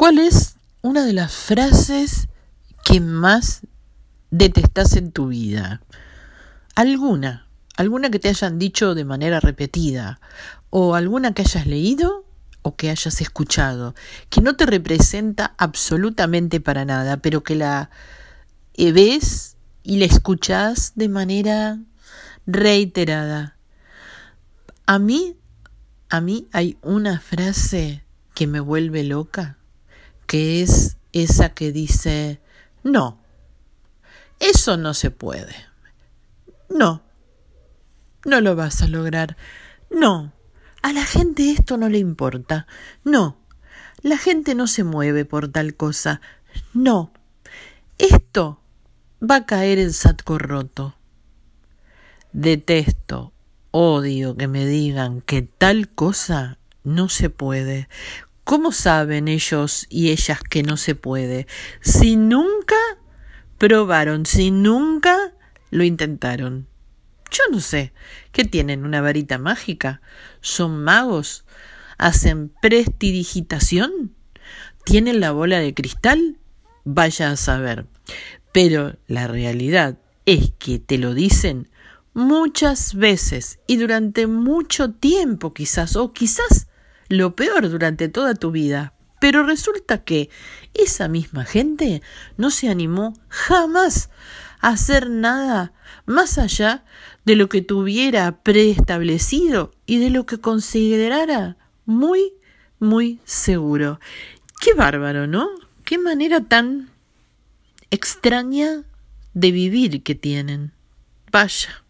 ¿Cuál es una de las frases que más detestas en tu vida? ¿Alguna? ¿Alguna que te hayan dicho de manera repetida? ¿O alguna que hayas leído o que hayas escuchado? Que no te representa absolutamente para nada, pero que la ves y la escuchas de manera reiterada. A mí, a mí hay una frase que me vuelve loca, que es esa que dice, no, eso no se puede. No, no lo vas a lograr. No, a la gente esto no le importa. No, la gente no se mueve por tal cosa. No, esto va a caer en saco roto. Detesto, odio que me digan que tal cosa no se puede. ¿Cómo saben ellos y ellas que no se puede? Si nunca probaron, si nunca lo intentaron. Yo no sé. ¿Qué tienen? ¿Una varita mágica? ¿Son magos? ¿Hacen prestidigitación? ¿Tienen la bola de cristal? Vaya a saber. Pero la realidad es que te lo dicen muchas veces y durante mucho tiempo quizás, o quizás lo peor durante toda tu vida. Pero resulta que esa misma gente no se animó jamás a hacer nada más allá de lo que tuviera preestablecido y de lo que considerara muy, muy seguro. Qué bárbaro, ¿no? Qué manera tan extraña de vivir que tienen. Vaya.